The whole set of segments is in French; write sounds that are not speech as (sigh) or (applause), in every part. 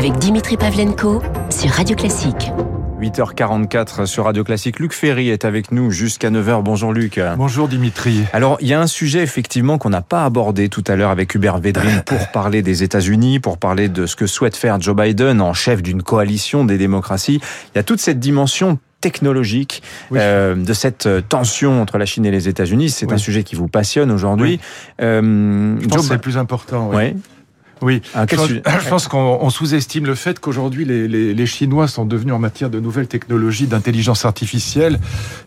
avec Dimitri Pavlenko sur Radio Classique. 8h44 sur Radio Classique. Luc Ferry est avec nous jusqu'à 9h. Bonjour Luc. Bonjour Dimitri. Alors, il y a un sujet effectivement qu'on n'a pas abordé tout à l'heure avec Hubert Védrine (laughs) pour parler des États-Unis, pour parler de ce que souhaite faire Joe Biden en chef d'une coalition des démocraties. Il y a toute cette dimension technologique euh, de cette tension entre la Chine et les États-Unis. C'est un sujet qui vous passionne aujourd'hui. Euh, Je pense c'est le plus important. Oui. Oui, ah, (coughs) je, pense, qu'on sous-estime le fait qu'aujourd'hui les, les, les, Chinois sont devenus en matière de nouvelles technologies d'intelligence artificielle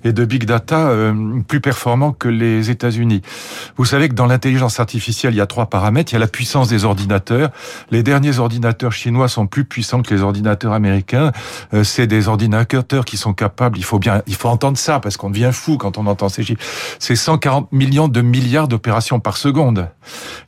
et de big data euh, plus performants que les États-Unis. Vous savez que dans l'intelligence artificielle, il y a trois paramètres. Il y a la puissance des ordinateurs. Les derniers ordinateurs chinois sont plus puissants que les ordinateurs américains. Euh, c'est des ordinateurs qui sont capables. Il faut bien, il faut entendre ça parce qu'on devient fou quand on entend ces chiffres. C'est 140 millions de milliards d'opérations par seconde.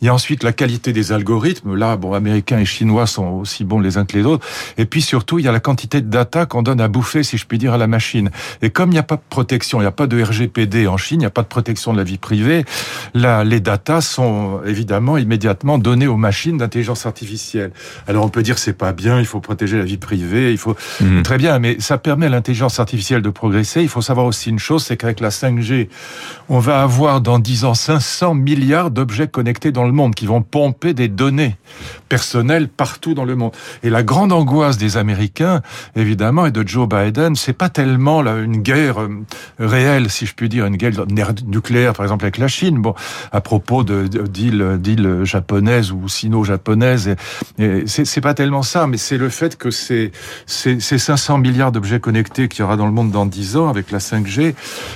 Il y a ensuite la qualité des algorithmes là, bon, américains et chinois sont aussi bons les uns que les autres. Et puis surtout, il y a la quantité de data qu'on donne à bouffer, si je puis dire, à la machine. Et comme il n'y a pas de protection, il n'y a pas de RGPD en Chine, il n'y a pas de protection de la vie privée, là, les datas sont évidemment immédiatement données aux machines d'intelligence artificielle. Alors on peut dire c'est pas bien, il faut protéger la vie privée, il faut mhm. très bien, mais ça permet à l'intelligence artificielle de progresser. Il faut savoir aussi une chose, c'est qu'avec la 5G, on va avoir dans 10 ans 500 milliards d'objets connectés dans le monde qui vont pomper des données personnel partout dans le monde. Et la grande angoisse des Américains, évidemment, et de Joe Biden, c'est pas tellement là, une guerre euh, réelle, si je puis dire, une guerre nucléaire, par exemple, avec la Chine. Bon, à propos de d'îles japonaises ou sino-japonaises, c'est pas tellement ça, mais c'est le fait que ces, ces, 500 milliards d'objets connectés qu'il y aura dans le monde dans 10 ans avec la 5G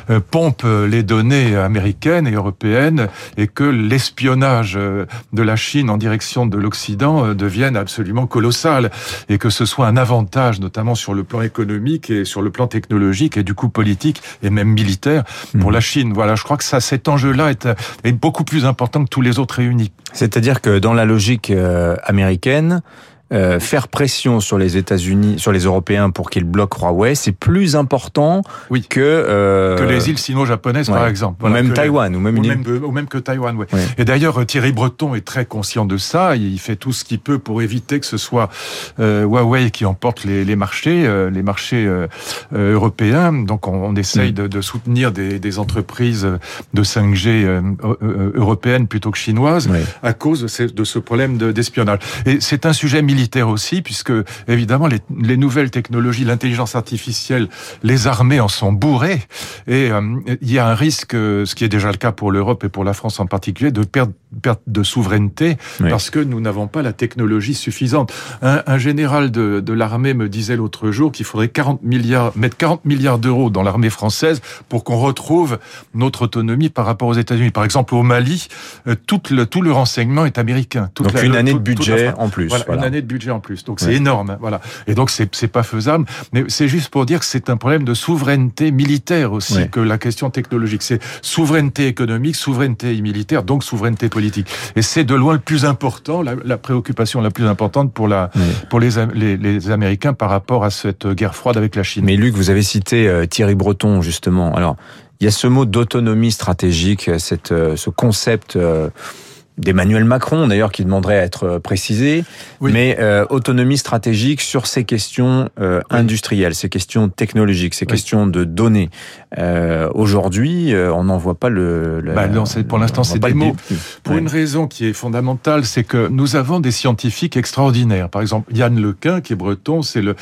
euh, pompent les données américaines et européennes et que l'espionnage euh, de la Chine en direction de l'Occident euh, deviennent absolument colossales et que ce soit un avantage, notamment sur le plan économique et sur le plan technologique et du coup politique et même militaire pour mmh. la Chine. Voilà, je crois que ça, cet enjeu-là est, est beaucoup plus important que tous les autres réunis. C'est-à-dire que dans la logique euh, américaine, euh, faire pression sur les États-Unis, sur les Européens pour qu'ils bloquent Huawei, c'est plus important oui. que euh... que les îles sino-japonaises par exemple, ou même Taïwan, ou même, ou même, ou même que Taïwan. Ouais. Et d'ailleurs Thierry Breton est très conscient de ça. Il fait tout ce qu'il peut pour éviter que ce soit euh, Huawei qui emporte les, les marchés, les marchés européens. Donc on, on essaye mm. de, de, soutenir des, des, entreprises de 5G européennes plutôt que chinoises à cause de ce, de ce problème d'espionnage. Et c'est un sujet militaire militaire aussi, puisque évidemment les, les nouvelles technologies, l'intelligence artificielle, les armées en sont bourrées, et euh, il y a un risque, ce qui est déjà le cas pour l'Europe et pour la France en particulier, de perdre perte de souveraineté parce que nous n'avons pas la technologie suffisante. Un, un général de, de l'armée me disait l'autre jour qu'il faudrait 40 milliards, mettre 40 milliards d'euros dans l'armée française pour qu'on retrouve notre autonomie par rapport aux États-Unis. Par exemple, au Mali, euh, tout le, tout le renseignement est américain. Toute donc une année de budget en plus. Voilà, une année de budget en plus. Donc c'est énorme. Voilà. Et donc c'est c'est pas faisable. Mais c'est juste pour dire que c'est un problème de souveraineté militaire aussi que la question technologique. C'est souveraineté économique, souveraineté militaire, donc souveraineté politique. Et c'est de loin le plus important, la, la, préoccupation la plus importante pour, la, pour les, les, les, Américains par rapport à cette guerre froide avec la Chine. Mais Luc, vous avez cité euh, Thierry Breton, justement. Alors, il y a ce mot d'autonomie stratégique, cette, euh, ce concept euh, d'Emmanuel Macron, d'ailleurs, qui demanderait à être euh, précisé, mais euh, autonomie stratégique sur ces questions euh, industrielles, ces questions technologiques, ces questions de données. Euh, Aujourd'hui, on n'en voit pas le... bah non, pour l'instant, c'est des mots. Pour une raison qui est fondamentale, c'est que nous avons des scientifiques extraordinaires. Par exemple, Yann Lequin, qui est breton, c'est le,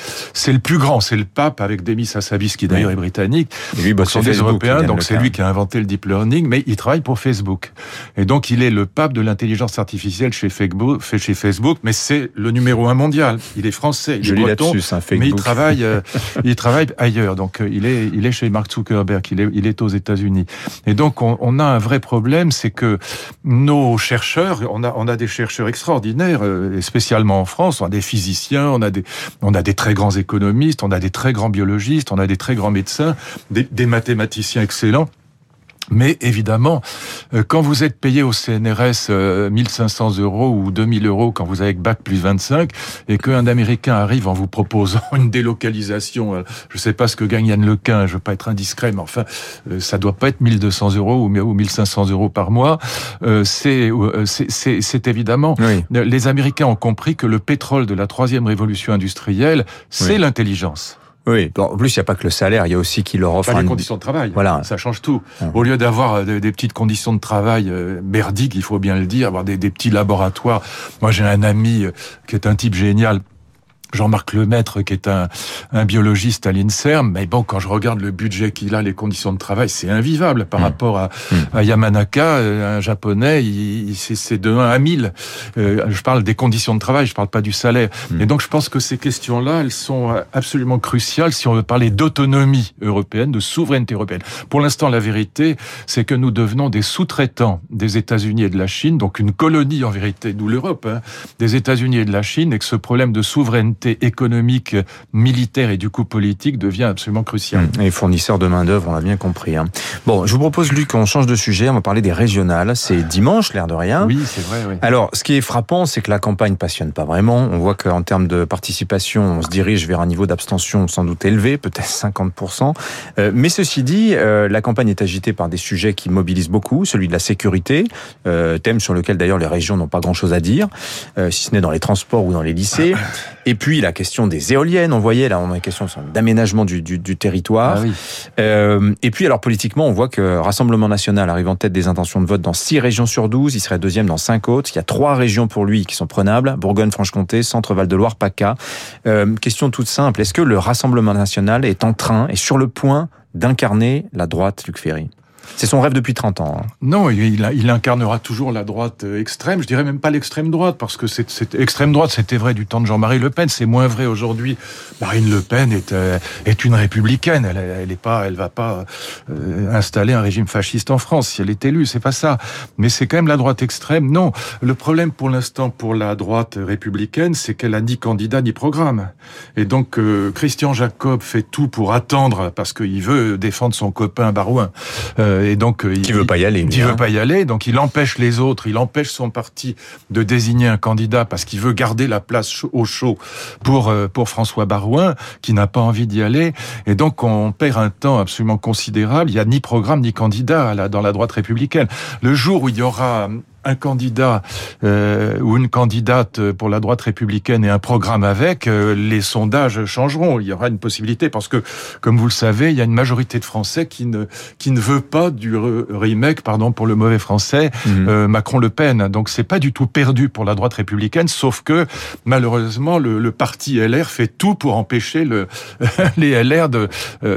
le plus grand, c'est le pape avec Demis Hassabis, qui d'ailleurs est britannique. Et lui, bah, sont des Européens, donc c'est lui qui a inventé le deep learning, mais il travaille pour Facebook. Et donc, il est le pape de l'intelligence artificielle chez Facebook, fait chez Facebook, mais c'est le numéro un mondial. Il est français, il Je est breton, mais il travaille, euh, (laughs) il travaille ailleurs. Donc euh, il est, il est chez Mark Zuckerberg, il est, il est aux États-Unis. Et donc on, on, a un vrai problème, c'est que nos chercheurs, on a, on a des chercheurs extraordinaires, euh, spécialement en France, on a des physiciens, on a des, on a des très grands économistes, on a des très grands biologistes, on a des très grands médecins, des, des mathématiciens excellents. Mais évidemment, euh, quand vous êtes payé au CNRS 1500 euh, euros ou 2000 euros quand vous avez bac plus 25 et qu'un Américain arrive en vous proposant (laughs) une délocalisation, euh, je ne sais pas ce que gagne Yann Lequin, je ne veux pas être indiscret, mais enfin, ça doit pas être 1200 euros ou 1500 euros par mois. C'est c'est évidemment, les Américains ont compris que le pétrole de la troisième révolution industrielle, c'est l'intelligence. Oui, en plus, il n'y a pas que le salaire, il y a aussi qui leur offre... les conditions de travail, voilà. ça change tout. Au lieu d'avoir euh, des, petites conditions de travail euh, merdiques, il faut bien le dire, avoir des, des petits laboratoires. Moi, j'ai un ami euh, qui est un type génial, Jean-Marc Lemaître, qui est un, un biologiste à l'INSERM, mais bon, quand je regarde le budget qu'il a, les conditions de travail, c'est invivable par mmh. rapport à, mmh. à, Yamanaka, euh, un japonais, c'est de 1 à 1000. Euh, je parle des conditions de travail, je parle pas du salaire. Mmh. Et donc, je pense que ces questions-là, elles sont absolument cruciales si on veut parler d'autonomie européenne, de souveraineté européenne. Pour l'instant, la vérité, c'est que nous devenons des sous-traitants des États-Unis et de la Chine, donc une colonie en vérité, d'où l'Europe, hein, des États-Unis et de la Chine, et que ce problème de souveraineté économique, militaire et du coup politique devient absolument crucial. Mmh. Et fournisseurs de main-d'œuvre, on l'a bien compris. Hein. Bon, je vous propose, Luc, qu'on change de sujet. On va parler des régionales. C'est dimanche, l'air de rien. Oui, c'est vrai. Oui. Alors, ce qui est frappant, c'est que la campagne passionne pas vraiment. On voit qu'en termes de participation, on se dirige vers un niveau d'abstention sans doute élevé, peut-être 50%. Euh, mais ceci dit, euh, la campagne est agitée par des sujets qui mobilisent beaucoup, celui de la sécurité, euh, thème sur lequel d'ailleurs les régions n'ont pas grand-chose à dire, si ce n'est dans les transports ou dans les lycées. (clears throat) Et puis la question des éoliennes, on voyait là, on a une question d'aménagement du, du, du, territoire. Ah euh, et puis alors politiquement, on voit que Rassemblement National arrive en tête des intentions de vote dans 6 régions sur 12, il serait deuxième dans 5 autres. Il y a trois régions pour lui qui sont prenables, Bourgogne-Franche-Comté, Centre-Val de Loire, PACA. Euh, question toute simple, est-ce que le Rassemblement National est en train et sur le point d'incarner la droite Luc Ferry? C'est son rêve depuis 30 ans. Hein. Non, il, incarnera toujours la droite euh, extrême. Je dirais même pas l'extrême droite, parce que c'est extrême droite, c'était vrai du temps de Jean-Marie Le Pen. C'est moins vrai aujourd'hui. Marine Le Pen est, euh, une républicaine. Elle, elle pas, elle va pas euh, installer un régime fasciste en France si elle est élue. C'est pas ça. Mais c'est quand même la droite extrême. Non, le problème pour l'instant pour la droite républicaine, c'est qu'elle a ni candidat ni programme. Et donc Christian Jacob fait tout pour attendre parce qu'il veut défendre son copain Barouin. Et donc euh, il veut pas y aller. Il veut pas y aller, donc il empêche les autres, il empêche son parti de désigner un candidat parce qu'il veut garder la place au chaud pour euh, pour François Barouin qui n'a pas envie d'y aller. Et donc on perd un temps absolument considérable. Il y a ni programme ni candidat dans la droite républicaine. Le jour où il y aura un candidat euh, ou une candidate pour la droite républicaine et un programme avec, euh, les sondages changeront. Il y aura une possibilité parce que, comme vous le savez, il y a une majorité de Français qui ne qui ne veut pas du remake, pardon pour le mauvais français, mhm. euh, Macron-Le Pen. Donc c'est pas du tout perdu pour la droite républicaine, sauf que malheureusement le, le parti LR fait tout pour empêcher le, (laughs) les LR de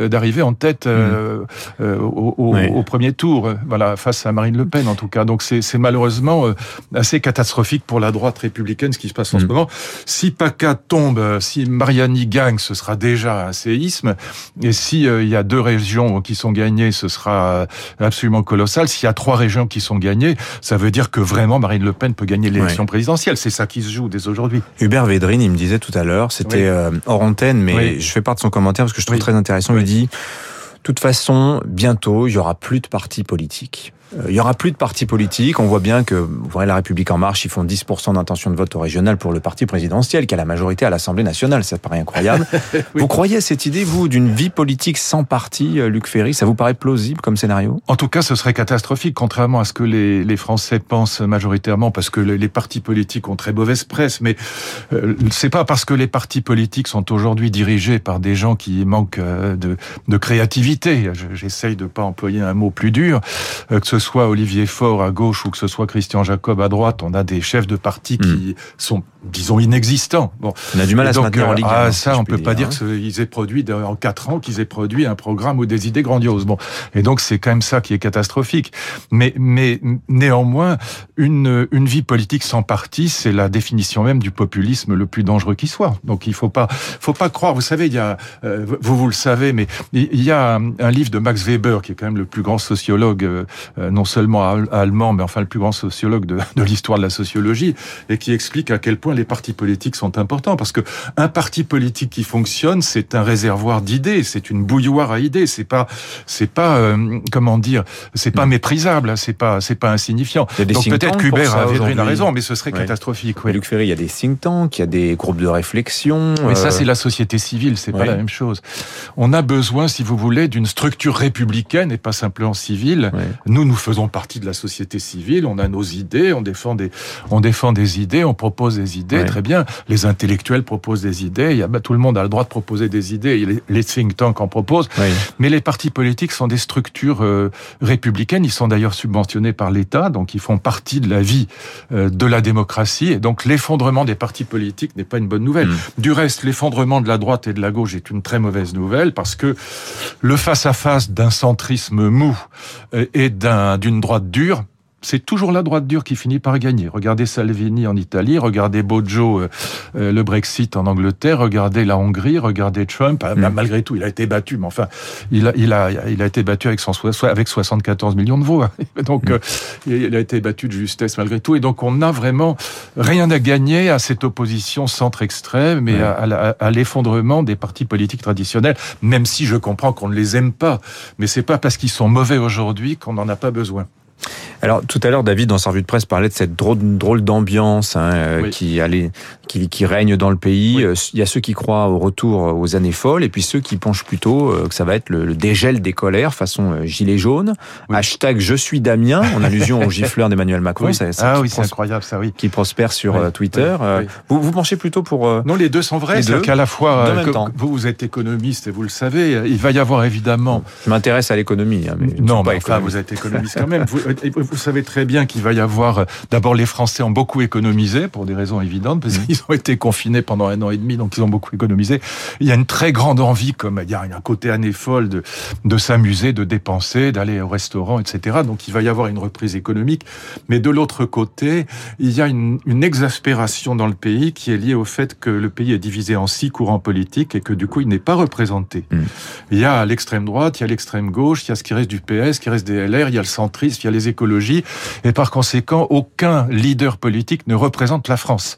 d'arriver en tête mhm. au, au, au, premier tour. Voilà face à Marine Le Pen en tout cas. Donc c'est malheureusement euh, assez catastrophique pour la droite républicaine, ce qui se passe en ce mm. moment. Si PACA tombe, euh, si Mariani gagne, ce sera déjà un séisme. Et si euh, il y a deux régions qui sont gagnées, ce sera absolument colossal. S'il y a trois régions qui sont gagnées, ça veut dire que vraiment Marine Le Pen peut gagner l'élection présidentielle. C'est ça qui se joue dès aujourd'hui. Hubert Védrine, il me disait tout à l'heure, c'était hors antenne, mais je fais part de son commentaire parce que je trouve très intéressant. Il dit, de toute façon, bientôt, il y aura plus de partis politiques. Euh, il y aura plus de partis politiques. On voit bien que vous voyez, la République en marche, ils font 10% d'intention de vote au régional pour le parti présidentiel qui a la majorité à l'Assemblée nationale. Ça paraît incroyable. (laughs) Vous croyez à cette idée, vous, d'une vie politique sans parti, euh, Luc Ferry? Ça vous paraît plausible comme scénario? En tout cas, ce serait catastrophique, contrairement à ce que les, les Français pensent majoritairement, parce que les, partis politiques ont très mauvaise presse. Mais euh, c'est pas parce que les partis politiques sont aujourd'hui dirigés par des gens qui manquent euh, de, de créativité. J'essaye de pas employer un mot plus dur que ce soit Olivier Faure à gauche ou que ce soit Christian Jacob à droite, on a des chefs de parti qui hmm. sont, disons, inexistants. Bon. On a du mal à se maintenir en Ligue. Ah, hein, ça, on peut pas dire hein. qu'ils aient produit en quatre ans, qu'ils aient produit un programme ou des idées grandioses. Bon. Et donc, c'est quand même ça qui est catastrophique. Mais, mais néanmoins, une, une vie politique sans parti, c'est la définition même du populisme le plus dangereux qui soit. Donc, il faut pas, faut pas croire. Vous savez, il y a, euh, vous, vous le savez, mais il y a un livre de Max Weber, qui est quand même le plus grand sociologue euh, non seulement allemand, mais enfin le plus grand sociologue de, de l'histoire de la sociologie, et qui explique à quel point les partis politiques sont importants. Parce que un parti politique qui fonctionne, c'est un réservoir d'idées, c'est une bouilloire à idées. C'est pas, c'est pas, euh, comment dire, c'est pas mm. méprisable, c'est pas, c'est pas insignifiant. Donc peut-être qu'Hubert a, raison, mais ce serait catastrophique. Oui. Luc Ferry, il y a des think tanks, il y a des groupes de réflexion. Mais ça, c'est la société civile, c'est pas la même chose. On a besoin, si vous voulez, d'une structure républicaine et pas simplement civile. Nous, nous faisons partie de la société civile. On a nos idées, on défend des, on défend des idées, on propose des idées. Très bien. Les intellectuels proposent des idées. Il y a, bah, tout le monde a le droit de proposer des idées. Les, les think tanks en proposent. Mais les partis politiques sont des structures euh, républicaines. Ils sont d'ailleurs subventionnés par l'État, donc ils font partie de la vie euh, de la démocratie. Et donc l'effondrement des partis politiques n'est pas une bonne nouvelle. Mm. Du reste, l'effondrement de la droite et de la gauche est une très mauvaise nouvelle parce que le face-à-face d'un centrisme mou euh, et d'une droite dure c'est toujours la droite dure qui finit par gagner. Regardez Salvini en Italie, regardez Bojo, euh, euh, le Brexit en Angleterre, regardez la Hongrie, regardez Trump. Ah, mm. Malgré tout, il a été battu, mais enfin, il a, il a, il a été battu avec, son, avec 74 millions de voix. (laughs) Donc, mm. euh, il a été battu de justesse malgré tout. Et donc, on n'a vraiment rien à gagner à cette opposition centre-extrême et à, à l'effondrement des partis politiques traditionnels, même si je comprends qu'on ne les aime pas. Mais c'est pas parce qu'ils sont mauvais aujourd'hui qu'on n'en a pas besoin. Alors tout à l'heure, David, dans sa revue de presse, parlait de cette drôle, drôle d'ambiance hein, euh, qui, allait, qui, qui, règne dans le pays. Euh, il y a ceux qui croient au retour aux années folles, et puis ceux qui penchent plutôt euh, que ça va être le, dégel des colères façon gilet jaune. Hashtag je suis Damien, en allusion au gifleur (laughs) d'Emmanuel Macron. Ça, ah oui, c'est incroyable ça, oui. Qui prospère sur Twitter. Vous, vous penchez plutôt pour... non, les deux sont vrais. C'est qu'à la fois, vous, vous êtes économiste et vous le savez, il va y avoir évidemment... Je m'intéresse à l'économie. Hein, mais non, mais enfin, vous êtes économiste quand même. (laughs) vous, vous savez très bien qu'il va y avoir. Euh, d'abord, les Français ont beaucoup économisé pour des raisons évidentes, parce mmh. qu'ils ont été confinés pendant un an et demi, donc ils ont beaucoup économisé. Il y a une très grande envie, comme il y a un côté année folle, de, de s'amuser, de dépenser, d'aller au restaurant, etc. Donc il va y avoir une reprise économique. Mais de l'autre côté, il y a une, une exaspération dans le pays qui est liée au fait que le pays est divisé en six courants politiques et que du coup il n'est pas représenté. Mmh. Il y a l'extrême droite, il y a l'extrême gauche, il y a ce qui reste du PS, ce qui reste des LR, il y a le centrisme, il y a les écologistes et par conséquent, aucun leader politique ne représente la France.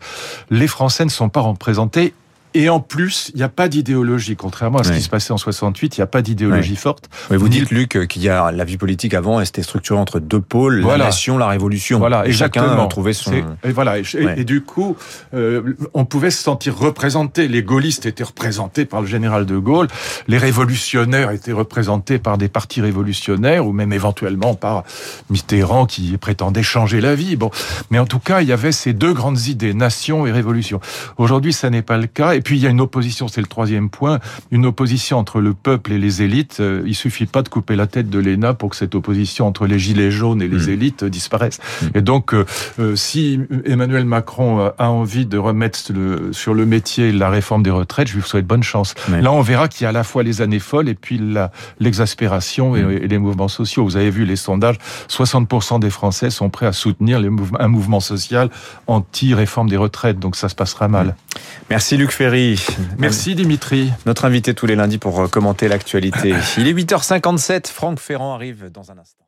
Les Français ne sont pas représentés et en plus, il n'y a pas d'idéologie. Contrairement à ce qui se passait en 68, il n'y a pas d'idéologie forte. Mais vous dites, Luc, qu'il y a la vie politique avant, elle s'était structurée entre deux pôles, la nation, la révolution. Voilà, et chacun trouvait son... Et voilà, et, du coup, euh, on pouvait se sentir représenté. Les gaullistes étaient représentés par le général de Gaulle, les révolutionnaires étaient représentés par des partis révolutionnaires, ou même éventuellement par Mitterrand qui prétendait changer la vie. Bon, mais en tout cas, il y avait ces deux grandes idées, nation et révolution. Aujourd'hui, ça n'est pas le cas. Et puis il y a une opposition, c'est le troisième point, une opposition entre le peuple et les élites. Euh, il suffit pas de couper la tête de l'ENA pour que cette opposition entre les gilets jaunes et les hmm. élites disparaisse. Hmm. Et donc, euh, euh, si Emmanuel Macron a envie de remettre sur le métier la réforme des retraites, je lui souhaite bonne chance. Là, on verra qu'il y a à la fois les années folles et puis l'exaspération et, hmm. et, les mouvements sociaux. Vous avez vu les sondages, 60% des Français sont prêts à soutenir les un mouvement social anti-réforme des retraites. Donc ça se passera mal. Merci Luc Ferry. Merci Dimitri. Notre invité tous les lundis pour commenter l'actualité. Il est 8h57, Franck Ferrand arrive dans un instant.